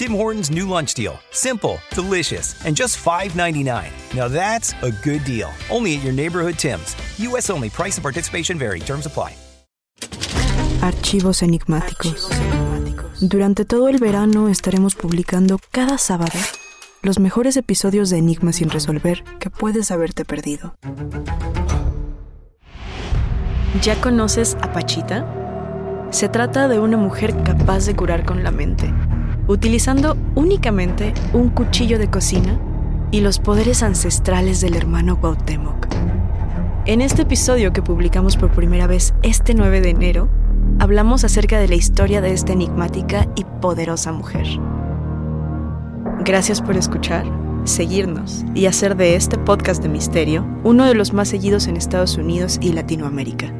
Tim Hortons' new lunch deal. Simple, delicious, and just $5.99. Now that's a good deal. Only at your neighborhood Tim's. U.S. only. Price and participation vary. Terms apply. Archivos enigmáticos. Durante todo el verano estaremos publicando cada sábado los mejores episodios de Enigmas sin resolver que puedes haberte perdido. ¿Ya conoces a Pachita? Se trata de una mujer capaz de curar con la mente, utilizando únicamente un cuchillo de cocina y los poderes ancestrales del hermano Cuauhtémoc. En este episodio que publicamos por primera vez este 9 de enero, hablamos acerca de la historia de esta enigmática y poderosa mujer. Gracias por escuchar, seguirnos y hacer de este podcast de misterio uno de los más seguidos en Estados Unidos y Latinoamérica.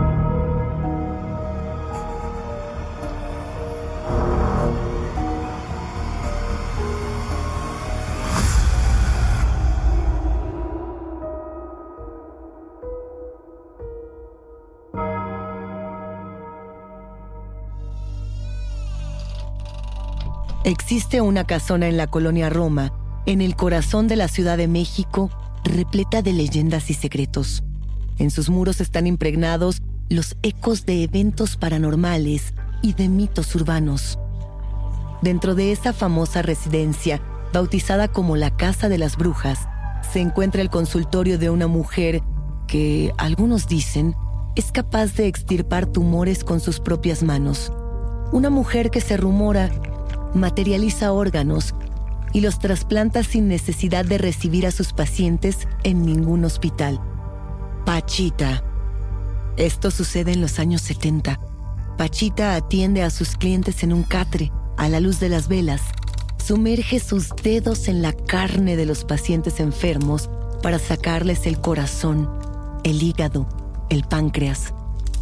Existe una casona en la colonia Roma, en el corazón de la Ciudad de México, repleta de leyendas y secretos. En sus muros están impregnados los ecos de eventos paranormales y de mitos urbanos. Dentro de esa famosa residencia, bautizada como la Casa de las Brujas, se encuentra el consultorio de una mujer que, algunos dicen, es capaz de extirpar tumores con sus propias manos. Una mujer que se rumora materializa órganos y los trasplanta sin necesidad de recibir a sus pacientes en ningún hospital. Pachita. Esto sucede en los años 70. Pachita atiende a sus clientes en un catre, a la luz de las velas. Sumerge sus dedos en la carne de los pacientes enfermos para sacarles el corazón, el hígado, el páncreas.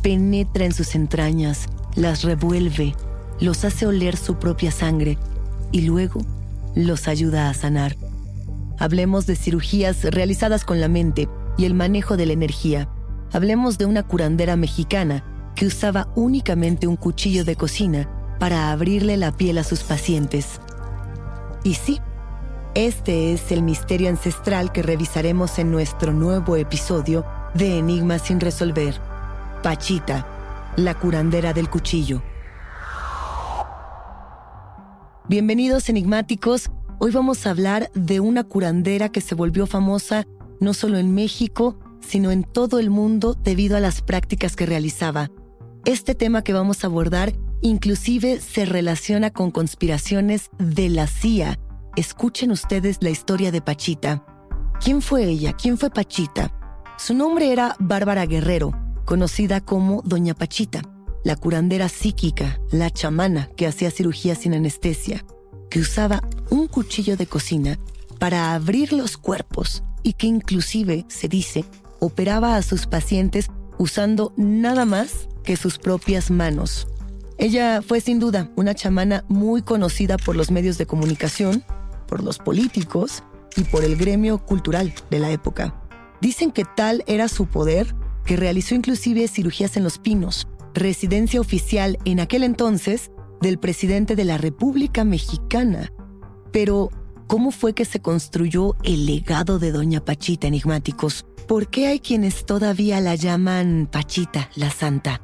Penetra en sus entrañas, las revuelve, los hace oler su propia sangre y luego los ayuda a sanar. Hablemos de cirugías realizadas con la mente y el manejo de la energía. Hablemos de una curandera mexicana que usaba únicamente un cuchillo de cocina para abrirle la piel a sus pacientes. Y sí, este es el misterio ancestral que revisaremos en nuestro nuevo episodio de Enigmas sin resolver. Pachita, la curandera del cuchillo. Bienvenidos enigmáticos. Hoy vamos a hablar de una curandera que se volvió famosa no solo en México, sino en todo el mundo debido a las prácticas que realizaba. Este tema que vamos a abordar inclusive se relaciona con conspiraciones de la CIA. Escuchen ustedes la historia de Pachita. ¿Quién fue ella? ¿Quién fue Pachita? Su nombre era Bárbara Guerrero. conocida como Doña Pachita, la curandera psíquica, la chamana que hacía cirugía sin anestesia, que usaba un cuchillo de cocina para abrir los cuerpos y que inclusive, se dice, operaba a sus pacientes usando nada más que sus propias manos. Ella fue sin duda una chamana muy conocida por los medios de comunicación, por los políticos y por el gremio cultural de la época. Dicen que tal era su poder que realizó inclusive cirugías en Los Pinos, residencia oficial en aquel entonces del presidente de la República Mexicana. Pero, ¿cómo fue que se construyó el legado de Doña Pachita enigmáticos? ¿Por qué hay quienes todavía la llaman Pachita, la Santa?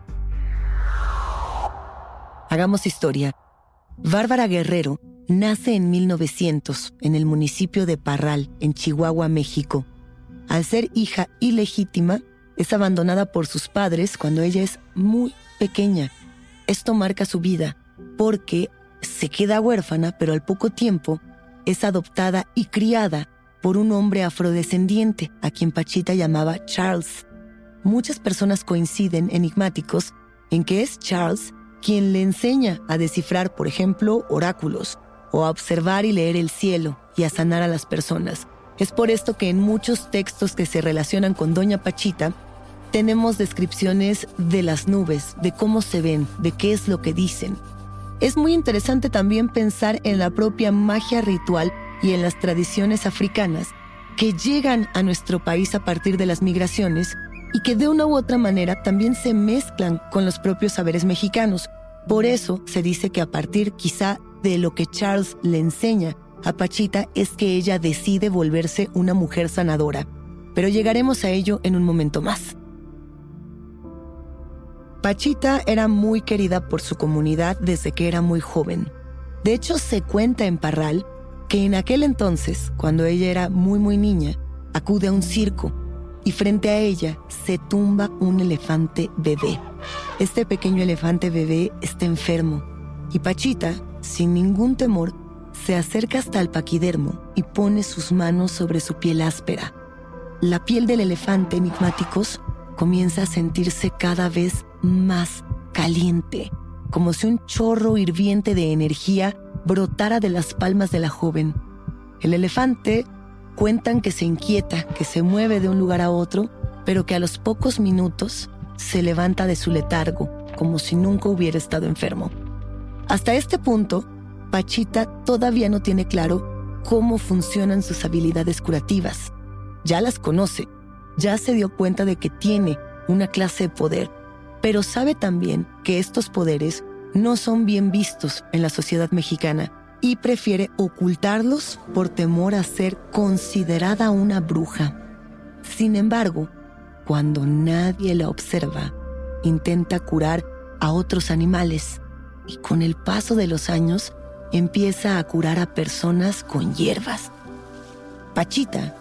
Hagamos historia. Bárbara Guerrero nace en 1900 en el municipio de Parral, en Chihuahua, México. Al ser hija ilegítima, es abandonada por sus padres cuando ella es muy pequeña. Esto marca su vida porque se queda huérfana, pero al poco tiempo es adoptada y criada por un hombre afrodescendiente a quien Pachita llamaba Charles. Muchas personas coinciden enigmáticos en que es Charles quien le enseña a descifrar, por ejemplo, oráculos, o a observar y leer el cielo y a sanar a las personas. Es por esto que en muchos textos que se relacionan con Doña Pachita, tenemos descripciones de las nubes, de cómo se ven, de qué es lo que dicen. Es muy interesante también pensar en la propia magia ritual y en las tradiciones africanas que llegan a nuestro país a partir de las migraciones y que de una u otra manera también se mezclan con los propios saberes mexicanos. Por eso se dice que a partir quizá de lo que Charles le enseña a Pachita es que ella decide volverse una mujer sanadora. Pero llegaremos a ello en un momento más. Pachita era muy querida por su comunidad desde que era muy joven. De hecho, se cuenta en Parral que en aquel entonces, cuando ella era muy muy niña, acude a un circo y frente a ella se tumba un elefante bebé. Este pequeño elefante bebé está enfermo y Pachita, sin ningún temor, se acerca hasta el paquidermo y pone sus manos sobre su piel áspera. La piel del elefante enigmáticos comienza a sentirse cada vez más caliente, como si un chorro hirviente de energía brotara de las palmas de la joven. El elefante Cuentan que se inquieta, que se mueve de un lugar a otro, pero que a los pocos minutos se levanta de su letargo, como si nunca hubiera estado enfermo. Hasta este punto, Pachita todavía no tiene claro cómo funcionan sus habilidades curativas. Ya las conoce, ya se dio cuenta de que tiene una clase de poder, pero sabe también que estos poderes no son bien vistos en la sociedad mexicana y prefiere ocultarlos por temor a ser considerada una bruja. Sin embargo, cuando nadie la observa, intenta curar a otros animales y con el paso de los años empieza a curar a personas con hierbas. Pachita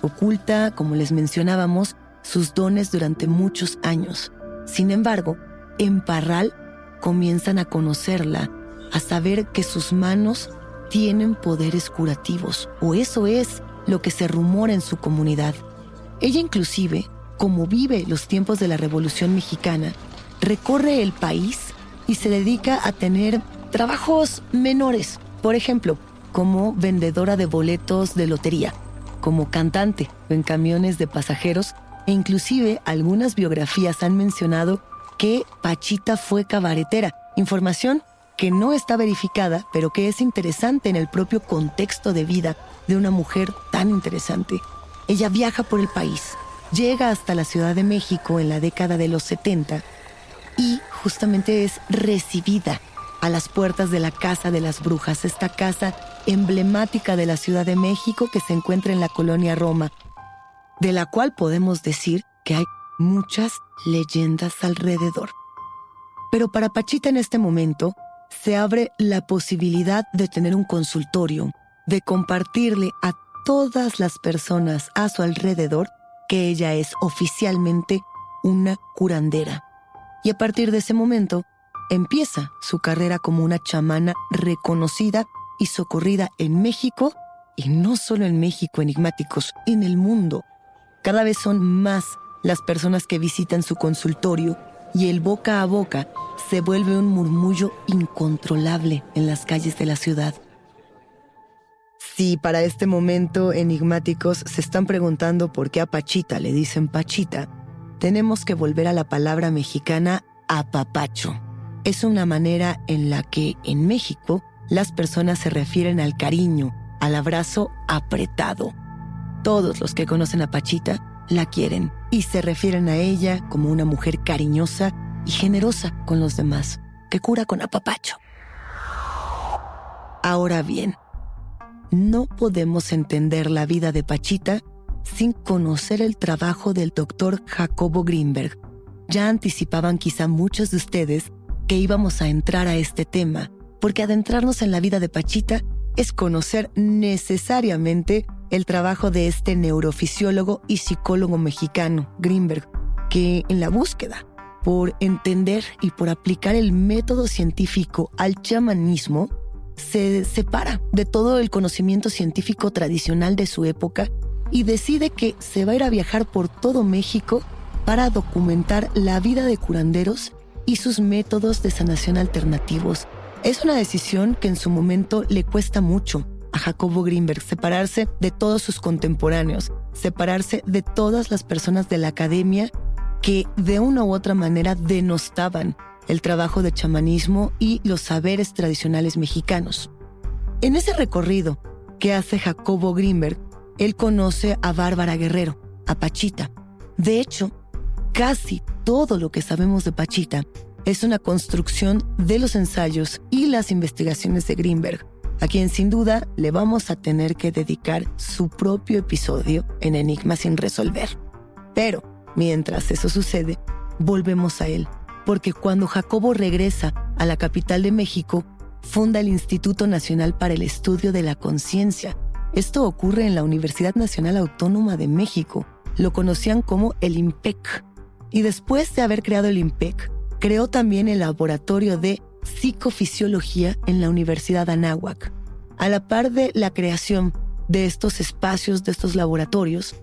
oculta, como les mencionábamos, sus dones durante muchos años. Sin embargo, en Parral comienzan a conocerla a saber que sus manos tienen poderes curativos, o eso es lo que se rumora en su comunidad. Ella inclusive, como vive los tiempos de la Revolución Mexicana, recorre el país y se dedica a tener trabajos menores, por ejemplo, como vendedora de boletos de lotería, como cantante en camiones de pasajeros e inclusive algunas biografías han mencionado que Pachita fue cabaretera, información que no está verificada, pero que es interesante en el propio contexto de vida de una mujer tan interesante. Ella viaja por el país, llega hasta la Ciudad de México en la década de los 70 y justamente es recibida a las puertas de la Casa de las Brujas, esta casa emblemática de la Ciudad de México que se encuentra en la colonia Roma, de la cual podemos decir que hay muchas leyendas alrededor. Pero para Pachita en este momento, se abre la posibilidad de tener un consultorio, de compartirle a todas las personas a su alrededor que ella es oficialmente una curandera. Y a partir de ese momento, empieza su carrera como una chamana reconocida y socorrida en México, y no solo en México enigmáticos, en el mundo. Cada vez son más las personas que visitan su consultorio y el boca a boca se vuelve un murmullo incontrolable en las calles de la ciudad. Si para este momento enigmáticos se están preguntando por qué a Pachita le dicen Pachita, tenemos que volver a la palabra mexicana apapacho. Es una manera en la que en México las personas se refieren al cariño, al abrazo apretado. Todos los que conocen a Pachita la quieren y se refieren a ella como una mujer cariñosa y generosa con los demás, que cura con apapacho. Ahora bien, no podemos entender la vida de Pachita sin conocer el trabajo del doctor Jacobo Greenberg. Ya anticipaban quizá muchos de ustedes que íbamos a entrar a este tema, porque adentrarnos en la vida de Pachita es conocer necesariamente el trabajo de este neurofisiólogo y psicólogo mexicano, Greenberg, que en la búsqueda por entender y por aplicar el método científico al chamanismo, se separa de todo el conocimiento científico tradicional de su época y decide que se va a ir a viajar por todo México para documentar la vida de curanderos y sus métodos de sanación alternativos. Es una decisión que en su momento le cuesta mucho a Jacobo Greenberg separarse de todos sus contemporáneos, separarse de todas las personas de la academia que de una u otra manera denostaban el trabajo de chamanismo y los saberes tradicionales mexicanos. En ese recorrido que hace Jacobo Greenberg, él conoce a Bárbara Guerrero, a Pachita. De hecho, casi todo lo que sabemos de Pachita es una construcción de los ensayos y las investigaciones de Greenberg, a quien sin duda le vamos a tener que dedicar su propio episodio en Enigma sin resolver. Pero, mientras eso sucede, volvemos a él porque cuando Jacobo regresa a la capital de México, funda el Instituto Nacional para el Estudio de la Conciencia. Esto ocurre en la Universidad Nacional Autónoma de México. Lo conocían como el IMPEC. Y después de haber creado el IMPEC, creó también el Laboratorio de Psicofisiología en la Universidad Anáhuac. A la par de la creación de estos espacios, de estos laboratorios,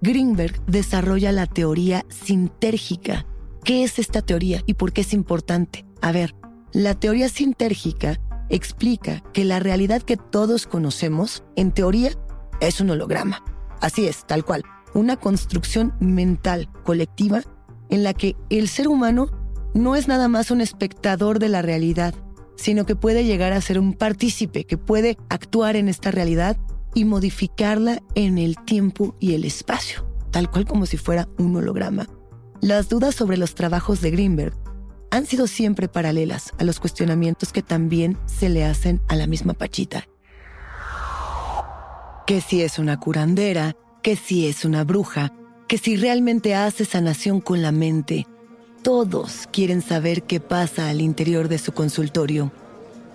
Greenberg desarrolla la teoría sintérgica ¿Qué es esta teoría y por qué es importante? A ver, la teoría sintérgica explica que la realidad que todos conocemos, en teoría, es un holograma. Así es, tal cual. Una construcción mental colectiva en la que el ser humano no es nada más un espectador de la realidad, sino que puede llegar a ser un partícipe, que puede actuar en esta realidad y modificarla en el tiempo y el espacio, tal cual como si fuera un holograma. Las dudas sobre los trabajos de Greenberg han sido siempre paralelas a los cuestionamientos que también se le hacen a la misma Pachita. Que si es una curandera, que si es una bruja, que si realmente hace sanación con la mente. Todos quieren saber qué pasa al interior de su consultorio.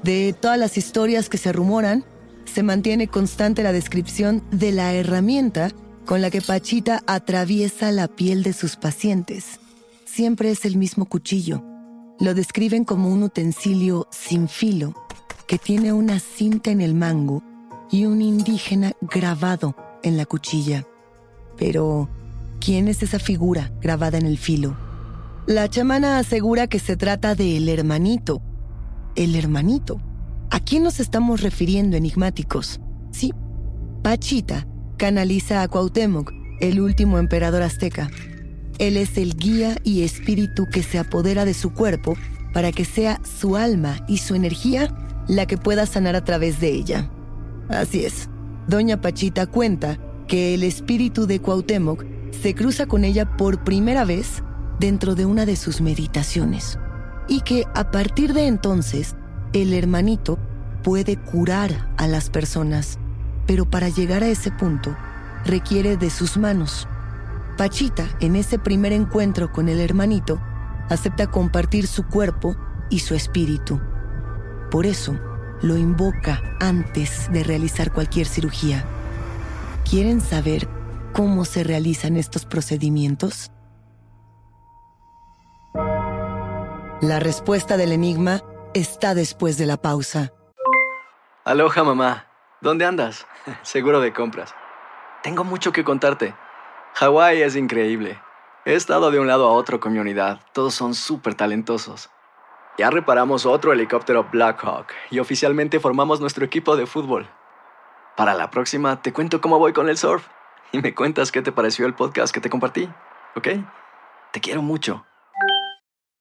De todas las historias que se rumoran, se mantiene constante la descripción de la herramienta con la que Pachita atraviesa la piel de sus pacientes. Siempre es el mismo cuchillo. Lo describen como un utensilio sin filo que tiene una cinta en el mango y un indígena grabado en la cuchilla. Pero, ¿quién es esa figura grabada en el filo? La chamana asegura que se trata de el hermanito. El hermanito. ¿A quién nos estamos refiriendo, enigmáticos? Sí, Pachita canaliza a Cuauhtémoc, el último emperador azteca. Él es el guía y espíritu que se apodera de su cuerpo para que sea su alma y su energía la que pueda sanar a través de ella. Así es. Doña Pachita cuenta que el espíritu de Cuauhtémoc se cruza con ella por primera vez dentro de una de sus meditaciones y que a partir de entonces el hermanito puede curar a las personas pero para llegar a ese punto requiere de sus manos. Pachita, en ese primer encuentro con el hermanito, acepta compartir su cuerpo y su espíritu. Por eso, lo invoca antes de realizar cualquier cirugía. ¿Quieren saber cómo se realizan estos procedimientos? La respuesta del enigma está después de la pausa. Aloha mamá, ¿dónde andas? Seguro de compras. Tengo mucho que contarte. Hawái es increíble. He estado de un lado a otro con mi unidad. Todos son súper talentosos. Ya reparamos otro helicóptero Blackhawk y oficialmente formamos nuestro equipo de fútbol. Para la próxima te cuento cómo voy con el surf y me cuentas qué te pareció el podcast que te compartí, ¿ok? Te quiero mucho.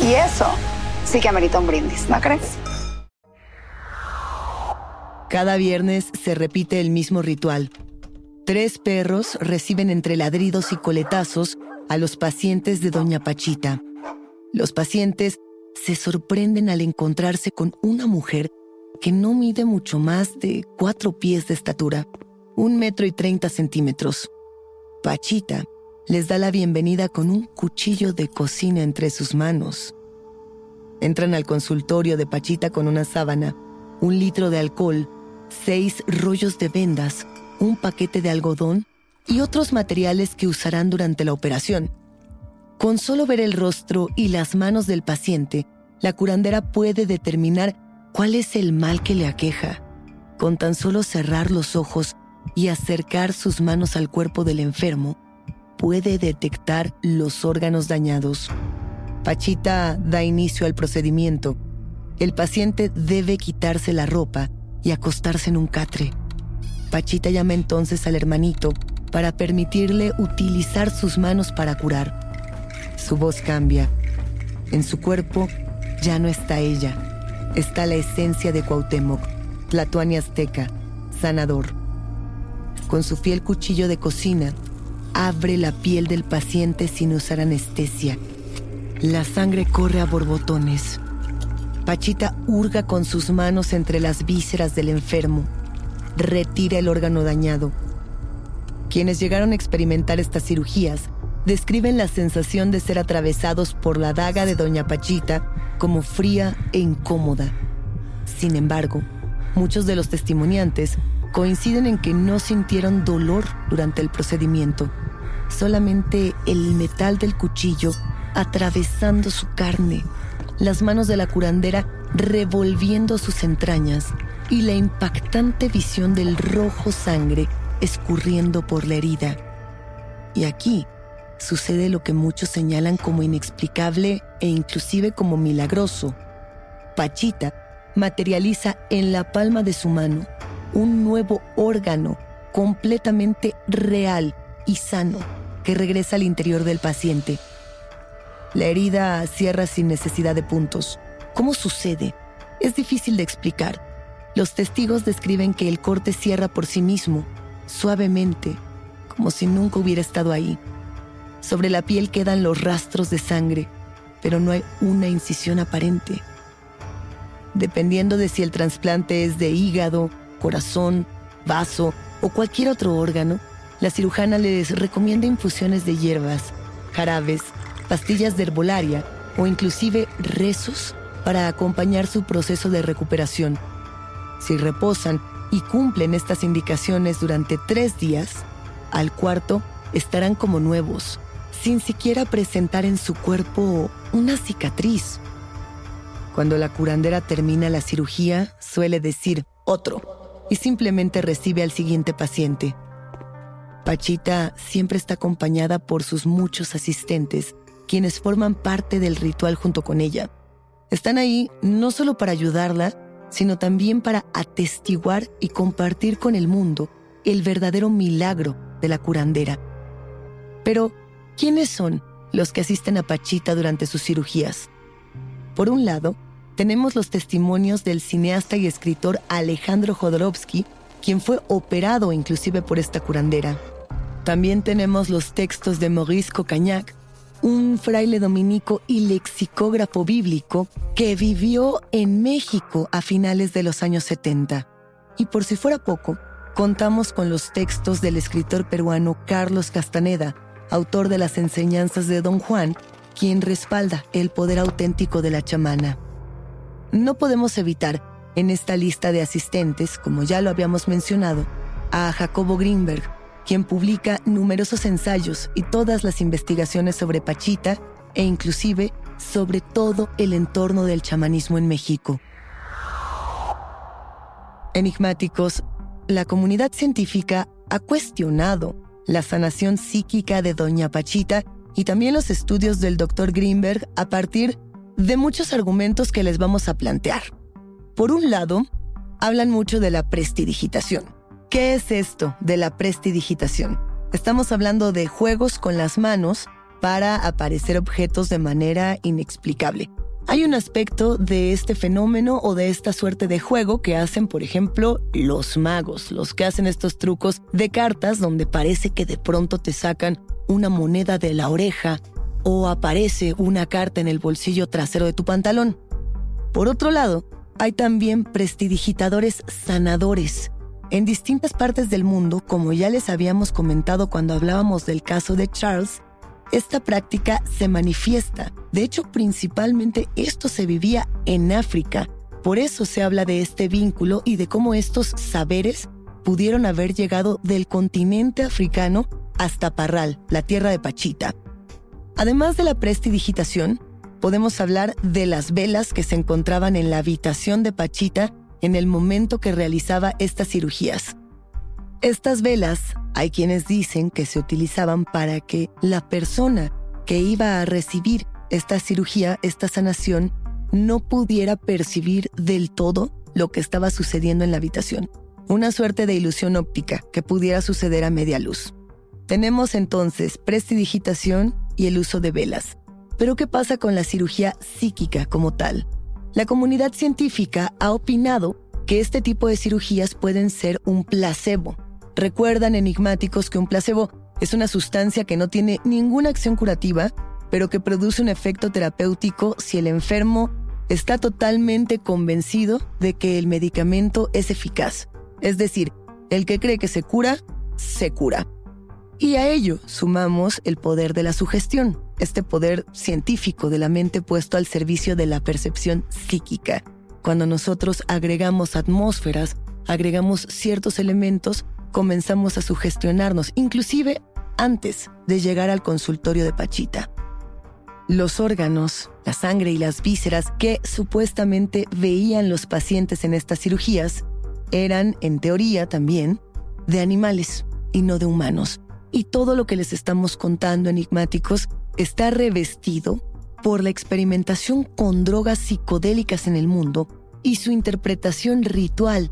Y eso sí que amerita un brindis, ¿no crees? Cada viernes se repite el mismo ritual. Tres perros reciben entre ladridos y coletazos a los pacientes de Doña Pachita. Los pacientes se sorprenden al encontrarse con una mujer que no mide mucho más de cuatro pies de estatura, un metro y treinta centímetros. Pachita les da la bienvenida con un cuchillo de cocina entre sus manos. Entran al consultorio de Pachita con una sábana, un litro de alcohol, seis rollos de vendas, un paquete de algodón y otros materiales que usarán durante la operación. Con solo ver el rostro y las manos del paciente, la curandera puede determinar cuál es el mal que le aqueja. Con tan solo cerrar los ojos y acercar sus manos al cuerpo del enfermo, puede detectar los órganos dañados. Pachita da inicio al procedimiento. El paciente debe quitarse la ropa y acostarse en un catre. Pachita llama entonces al hermanito para permitirle utilizar sus manos para curar. Su voz cambia. En su cuerpo ya no está ella. Está la esencia de Cuauhtémoc, Tlatuani Azteca, sanador. Con su fiel cuchillo de cocina, abre la piel del paciente sin usar anestesia. La sangre corre a borbotones. Pachita hurga con sus manos entre las vísceras del enfermo. Retira el órgano dañado. Quienes llegaron a experimentar estas cirugías describen la sensación de ser atravesados por la daga de Doña Pachita como fría e incómoda. Sin embargo, muchos de los testimoniantes coinciden en que no sintieron dolor durante el procedimiento, solamente el metal del cuchillo atravesando su carne, las manos de la curandera revolviendo sus entrañas y la impactante visión del rojo sangre escurriendo por la herida. Y aquí sucede lo que muchos señalan como inexplicable e inclusive como milagroso. Pachita materializa en la palma de su mano un nuevo órgano completamente real y sano que regresa al interior del paciente. La herida cierra sin necesidad de puntos. ¿Cómo sucede? Es difícil de explicar. Los testigos describen que el corte cierra por sí mismo, suavemente, como si nunca hubiera estado ahí. Sobre la piel quedan los rastros de sangre, pero no hay una incisión aparente. Dependiendo de si el trasplante es de hígado, corazón, vaso o cualquier otro órgano, la cirujana les recomienda infusiones de hierbas, jarabes, pastillas de herbolaria o inclusive rezos para acompañar su proceso de recuperación. Si reposan y cumplen estas indicaciones durante tres días, al cuarto estarán como nuevos, sin siquiera presentar en su cuerpo una cicatriz. Cuando la curandera termina la cirugía, suele decir otro y simplemente recibe al siguiente paciente. Pachita siempre está acompañada por sus muchos asistentes, quienes forman parte del ritual junto con ella. Están ahí no solo para ayudarla, sino también para atestiguar y compartir con el mundo el verdadero milagro de la curandera. Pero, ¿quiénes son los que asisten a Pachita durante sus cirugías? Por un lado, tenemos los testimonios del cineasta y escritor Alejandro Jodorowsky, quien fue operado inclusive por esta curandera. También tenemos los textos de Maurice Cocagnac, un fraile dominico y lexicógrafo bíblico que vivió en México a finales de los años 70. Y por si fuera poco, contamos con los textos del escritor peruano Carlos Castaneda, autor de las enseñanzas de Don Juan, quien respalda el poder auténtico de la chamana. No podemos evitar, en esta lista de asistentes, como ya lo habíamos mencionado, a Jacobo Greenberg, quien publica numerosos ensayos y todas las investigaciones sobre Pachita e inclusive sobre todo el entorno del chamanismo en México. Enigmáticos, la comunidad científica ha cuestionado la sanación psíquica de Doña Pachita y también los estudios del Dr. Greenberg a partir de muchos argumentos que les vamos a plantear. Por un lado, hablan mucho de la prestidigitación ¿Qué es esto de la prestidigitación? Estamos hablando de juegos con las manos para aparecer objetos de manera inexplicable. Hay un aspecto de este fenómeno o de esta suerte de juego que hacen, por ejemplo, los magos, los que hacen estos trucos de cartas donde parece que de pronto te sacan una moneda de la oreja o aparece una carta en el bolsillo trasero de tu pantalón. Por otro lado, hay también prestidigitadores sanadores, en distintas partes del mundo, como ya les habíamos comentado cuando hablábamos del caso de Charles, esta práctica se manifiesta. De hecho, principalmente esto se vivía en África. Por eso se habla de este vínculo y de cómo estos saberes pudieron haber llegado del continente africano hasta Parral, la tierra de Pachita. Además de la prestidigitación, podemos hablar de las velas que se encontraban en la habitación de Pachita en el momento que realizaba estas cirugías. Estas velas hay quienes dicen que se utilizaban para que la persona que iba a recibir esta cirugía, esta sanación, no pudiera percibir del todo lo que estaba sucediendo en la habitación. Una suerte de ilusión óptica que pudiera suceder a media luz. Tenemos entonces prestidigitación y el uso de velas. Pero ¿qué pasa con la cirugía psíquica como tal? La comunidad científica ha opinado que este tipo de cirugías pueden ser un placebo. Recuerdan enigmáticos que un placebo es una sustancia que no tiene ninguna acción curativa, pero que produce un efecto terapéutico si el enfermo está totalmente convencido de que el medicamento es eficaz. Es decir, el que cree que se cura, se cura. Y a ello sumamos el poder de la sugestión, este poder científico de la mente puesto al servicio de la percepción psíquica. Cuando nosotros agregamos atmósferas, agregamos ciertos elementos, comenzamos a sugestionarnos, inclusive antes de llegar al consultorio de Pachita. Los órganos, la sangre y las vísceras que supuestamente veían los pacientes en estas cirugías eran, en teoría también, de animales y no de humanos y todo lo que les estamos contando enigmáticos está revestido por la experimentación con drogas psicodélicas en el mundo y su interpretación ritual.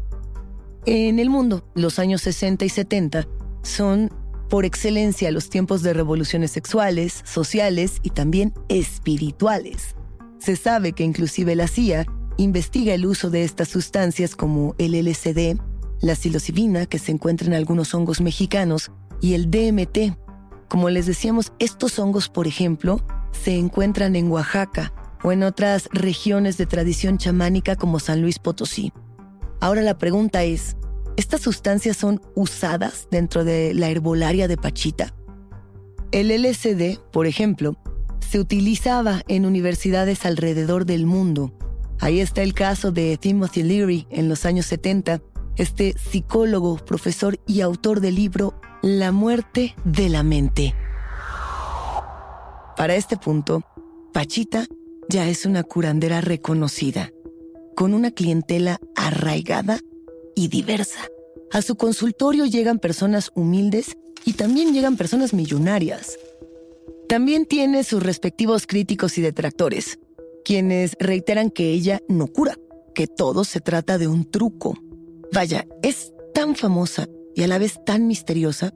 En el mundo, los años 60 y 70 son por excelencia los tiempos de revoluciones sexuales, sociales y también espirituales. Se sabe que inclusive la CIA investiga el uso de estas sustancias como el LSD, la psilocibina que se encuentra en algunos hongos mexicanos y el DMT. Como les decíamos, estos hongos, por ejemplo, se encuentran en Oaxaca o en otras regiones de tradición chamánica como San Luis Potosí. Ahora la pregunta es, ¿estas sustancias son usadas dentro de la herbolaria de Pachita? El LSD, por ejemplo, se utilizaba en universidades alrededor del mundo. Ahí está el caso de Timothy Leary en los años 70 este psicólogo, profesor y autor del libro La muerte de la mente. Para este punto, Pachita ya es una curandera reconocida, con una clientela arraigada y diversa. A su consultorio llegan personas humildes y también llegan personas millonarias. También tiene sus respectivos críticos y detractores, quienes reiteran que ella no cura, que todo se trata de un truco. Vaya, es tan famosa y a la vez tan misteriosa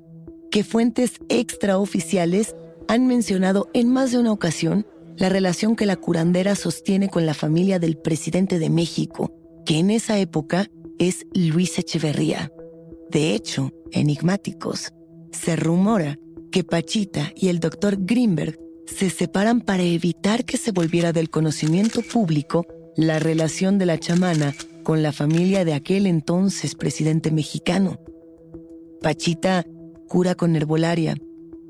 que fuentes extraoficiales han mencionado en más de una ocasión la relación que la curandera sostiene con la familia del presidente de México, que en esa época es Luis Echeverría. De hecho, enigmáticos, se rumora que Pachita y el doctor Greenberg se separan para evitar que se volviera del conocimiento público la relación de la chamana con la familia de aquel entonces presidente mexicano. Pachita cura con herbolaria,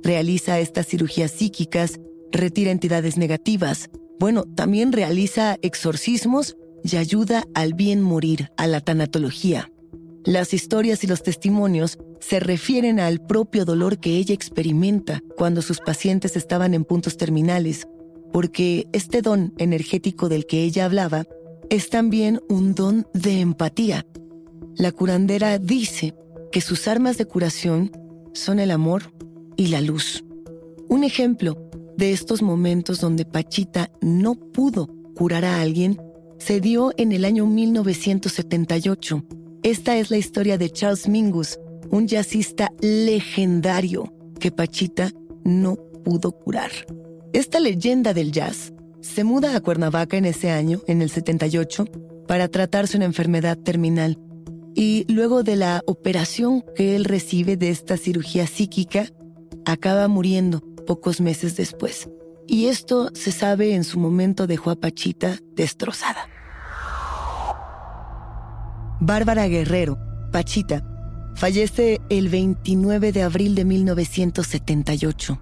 realiza estas cirugías psíquicas, retira entidades negativas, bueno, también realiza exorcismos y ayuda al bien morir, a la tanatología. Las historias y los testimonios se refieren al propio dolor que ella experimenta cuando sus pacientes estaban en puntos terminales, porque este don energético del que ella hablaba es también un don de empatía. La curandera dice que sus armas de curación son el amor y la luz. Un ejemplo de estos momentos donde Pachita no pudo curar a alguien se dio en el año 1978 esta es la historia de Charles Mingus, un jazzista legendario que Pachita no pudo curar. Esta leyenda del jazz se muda a Cuernavaca en ese año, en el 78, para tratarse una enfermedad terminal. Y luego de la operación que él recibe de esta cirugía psíquica, acaba muriendo pocos meses después. Y esto se sabe en su momento dejó a Pachita destrozada. Bárbara Guerrero, Pachita, fallece el 29 de abril de 1978,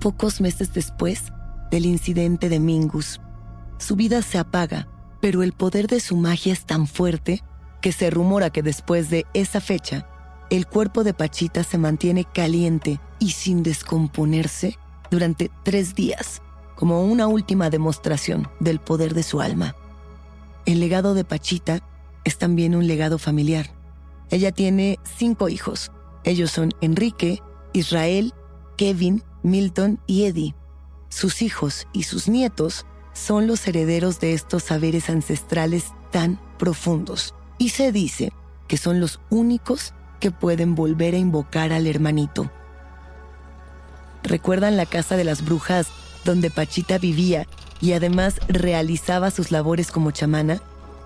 pocos meses después del incidente de Mingus. Su vida se apaga, pero el poder de su magia es tan fuerte que se rumora que después de esa fecha, el cuerpo de Pachita se mantiene caliente y sin descomponerse durante tres días, como una última demostración del poder de su alma. El legado de Pachita es también un legado familiar. Ella tiene cinco hijos. Ellos son Enrique, Israel, Kevin, Milton y Eddie. Sus hijos y sus nietos son los herederos de estos saberes ancestrales tan profundos. Y se dice que son los únicos que pueden volver a invocar al hermanito. ¿Recuerdan la casa de las brujas donde Pachita vivía y además realizaba sus labores como chamana?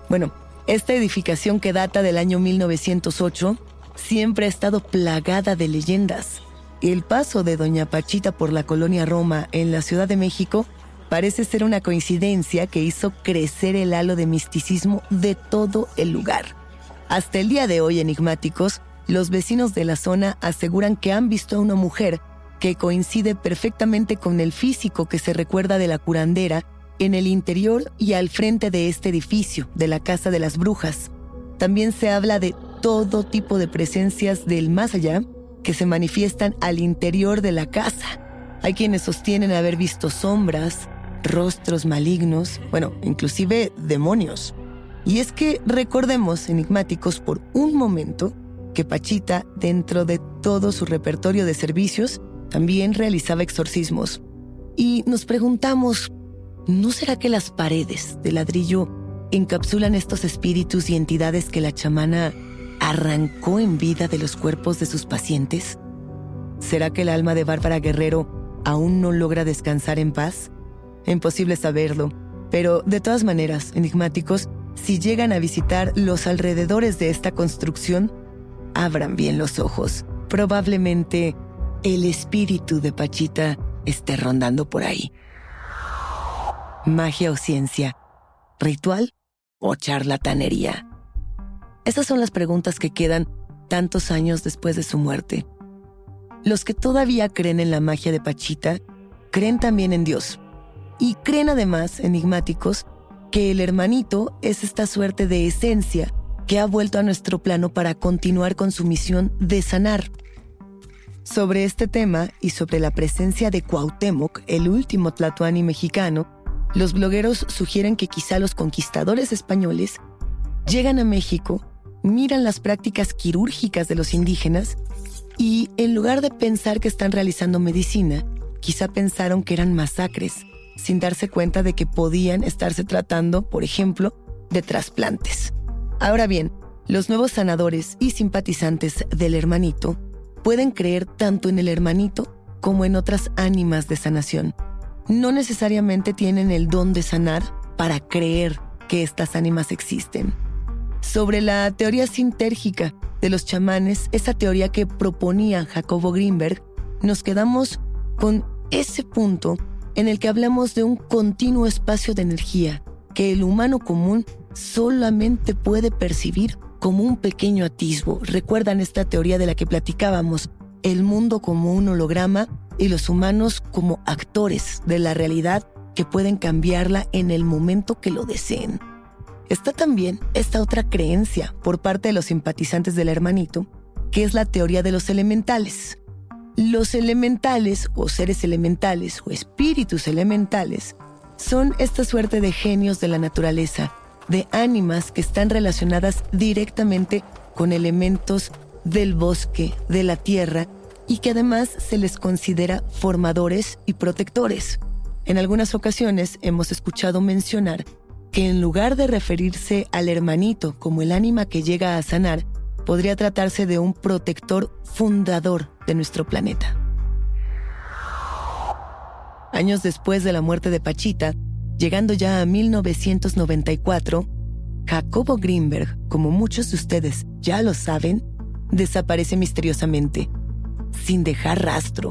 Bueno, esta edificación que data del año 1908 siempre ha estado plagada de leyendas. El paso de Doña Pachita por la colonia Roma en la Ciudad de México parece ser una coincidencia que hizo crecer el halo de misticismo de todo el lugar. Hasta el día de hoy, enigmáticos, los vecinos de la zona aseguran que han visto a una mujer que coincide perfectamente con el físico que se recuerda de la curandera en el interior y al frente de este edificio, de la Casa de las Brujas. También se habla de todo tipo de presencias del más allá que se manifiestan al interior de la casa. Hay quienes sostienen haber visto sombras, rostros malignos, bueno, inclusive demonios. Y es que recordemos, enigmáticos, por un momento, que Pachita, dentro de todo su repertorio de servicios, también realizaba exorcismos. Y nos preguntamos ¿No será que las paredes de ladrillo encapsulan estos espíritus y entidades que la chamana arrancó en vida de los cuerpos de sus pacientes? ¿Será que el alma de Bárbara Guerrero aún no logra descansar en paz? Imposible saberlo, pero de todas maneras, enigmáticos, si llegan a visitar los alrededores de esta construcción, abran bien los ojos. Probablemente el espíritu de Pachita esté rondando por ahí magia o ciencia, ritual o charlatanería. Esas son las preguntas que quedan tantos años después de su muerte. Los que todavía creen en la magia de Pachita, creen también en Dios. Y creen además, enigmáticos, que el hermanito es esta suerte de esencia que ha vuelto a nuestro plano para continuar con su misión de sanar. Sobre este tema y sobre la presencia de Cuauhtémoc, el último tlatoani mexicano, los blogueros sugieren que quizá los conquistadores españoles llegan a México, miran las prácticas quirúrgicas de los indígenas y en lugar de pensar que están realizando medicina, quizá pensaron que eran masacres, sin darse cuenta de que podían estarse tratando, por ejemplo, de trasplantes. Ahora bien, los nuevos sanadores y simpatizantes del hermanito pueden creer tanto en el hermanito como en otras ánimas de sanación. No necesariamente tienen el don de sanar para creer que estas ánimas existen. Sobre la teoría sintérgica de los chamanes, esa teoría que proponía Jacobo Greenberg, nos quedamos con ese punto en el que hablamos de un continuo espacio de energía que el humano común solamente puede percibir como un pequeño atisbo. ¿Recuerdan esta teoría de la que platicábamos? El mundo como un holograma y los humanos como actores de la realidad que pueden cambiarla en el momento que lo deseen. Está también esta otra creencia por parte de los simpatizantes del hermanito, que es la teoría de los elementales. Los elementales o seres elementales o espíritus elementales son esta suerte de genios de la naturaleza, de ánimas que están relacionadas directamente con elementos del bosque, de la tierra, y que además se les considera formadores y protectores. En algunas ocasiones hemos escuchado mencionar que en lugar de referirse al hermanito como el ánima que llega a sanar, podría tratarse de un protector fundador de nuestro planeta. Años después de la muerte de Pachita, llegando ya a 1994, Jacobo Greenberg, como muchos de ustedes ya lo saben, desaparece misteriosamente, sin dejar rastro.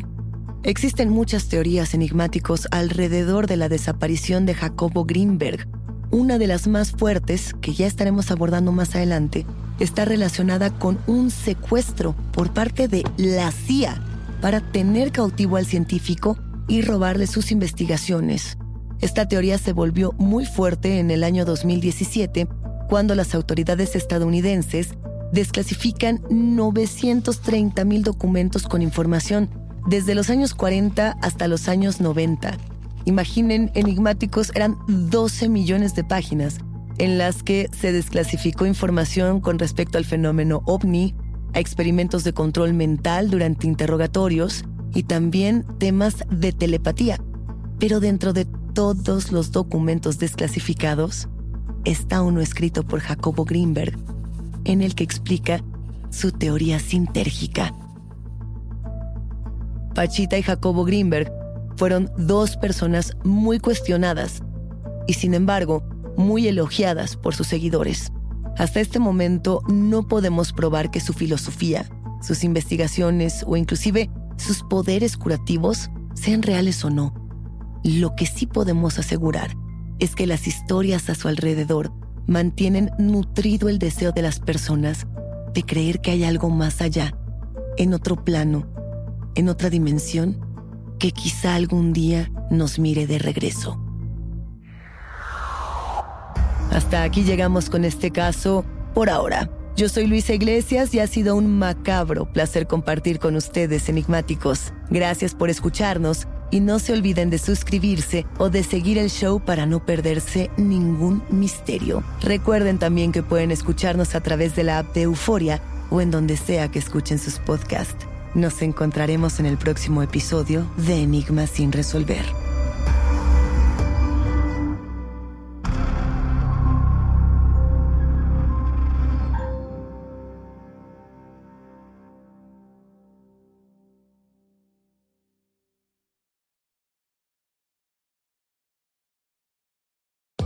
Existen muchas teorías enigmáticos alrededor de la desaparición de Jacobo Greenberg. Una de las más fuertes, que ya estaremos abordando más adelante, está relacionada con un secuestro por parte de la CIA para tener cautivo al científico y robarle sus investigaciones. Esta teoría se volvió muy fuerte en el año 2017 cuando las autoridades estadounidenses desclasifican 930 mil documentos con información desde los años 40 hasta los años 90. Imaginen, enigmáticos eran 12 millones de páginas en las que se desclasificó información con respecto al fenómeno ovni, a experimentos de control mental durante interrogatorios y también temas de telepatía. Pero dentro de todos los documentos desclasificados está uno escrito por Jacobo Greenberg, en el que explica su teoría sintérgica. Pachita y Jacobo Greenberg fueron dos personas muy cuestionadas y sin embargo muy elogiadas por sus seguidores. Hasta este momento no podemos probar que su filosofía, sus investigaciones o inclusive sus poderes curativos sean reales o no. Lo que sí podemos asegurar es que las historias a su alrededor mantienen nutrido el deseo de las personas de creer que hay algo más allá, en otro plano, en otra dimensión, que quizá algún día nos mire de regreso. Hasta aquí llegamos con este caso por ahora. Yo soy Luisa Iglesias y ha sido un macabro placer compartir con ustedes, enigmáticos. Gracias por escucharnos y no se olviden de suscribirse o de seguir el show para no perderse ningún misterio. Recuerden también que pueden escucharnos a través de la app de Euforia o en donde sea que escuchen sus podcasts. Nos encontraremos en el próximo episodio de Enigmas sin resolver.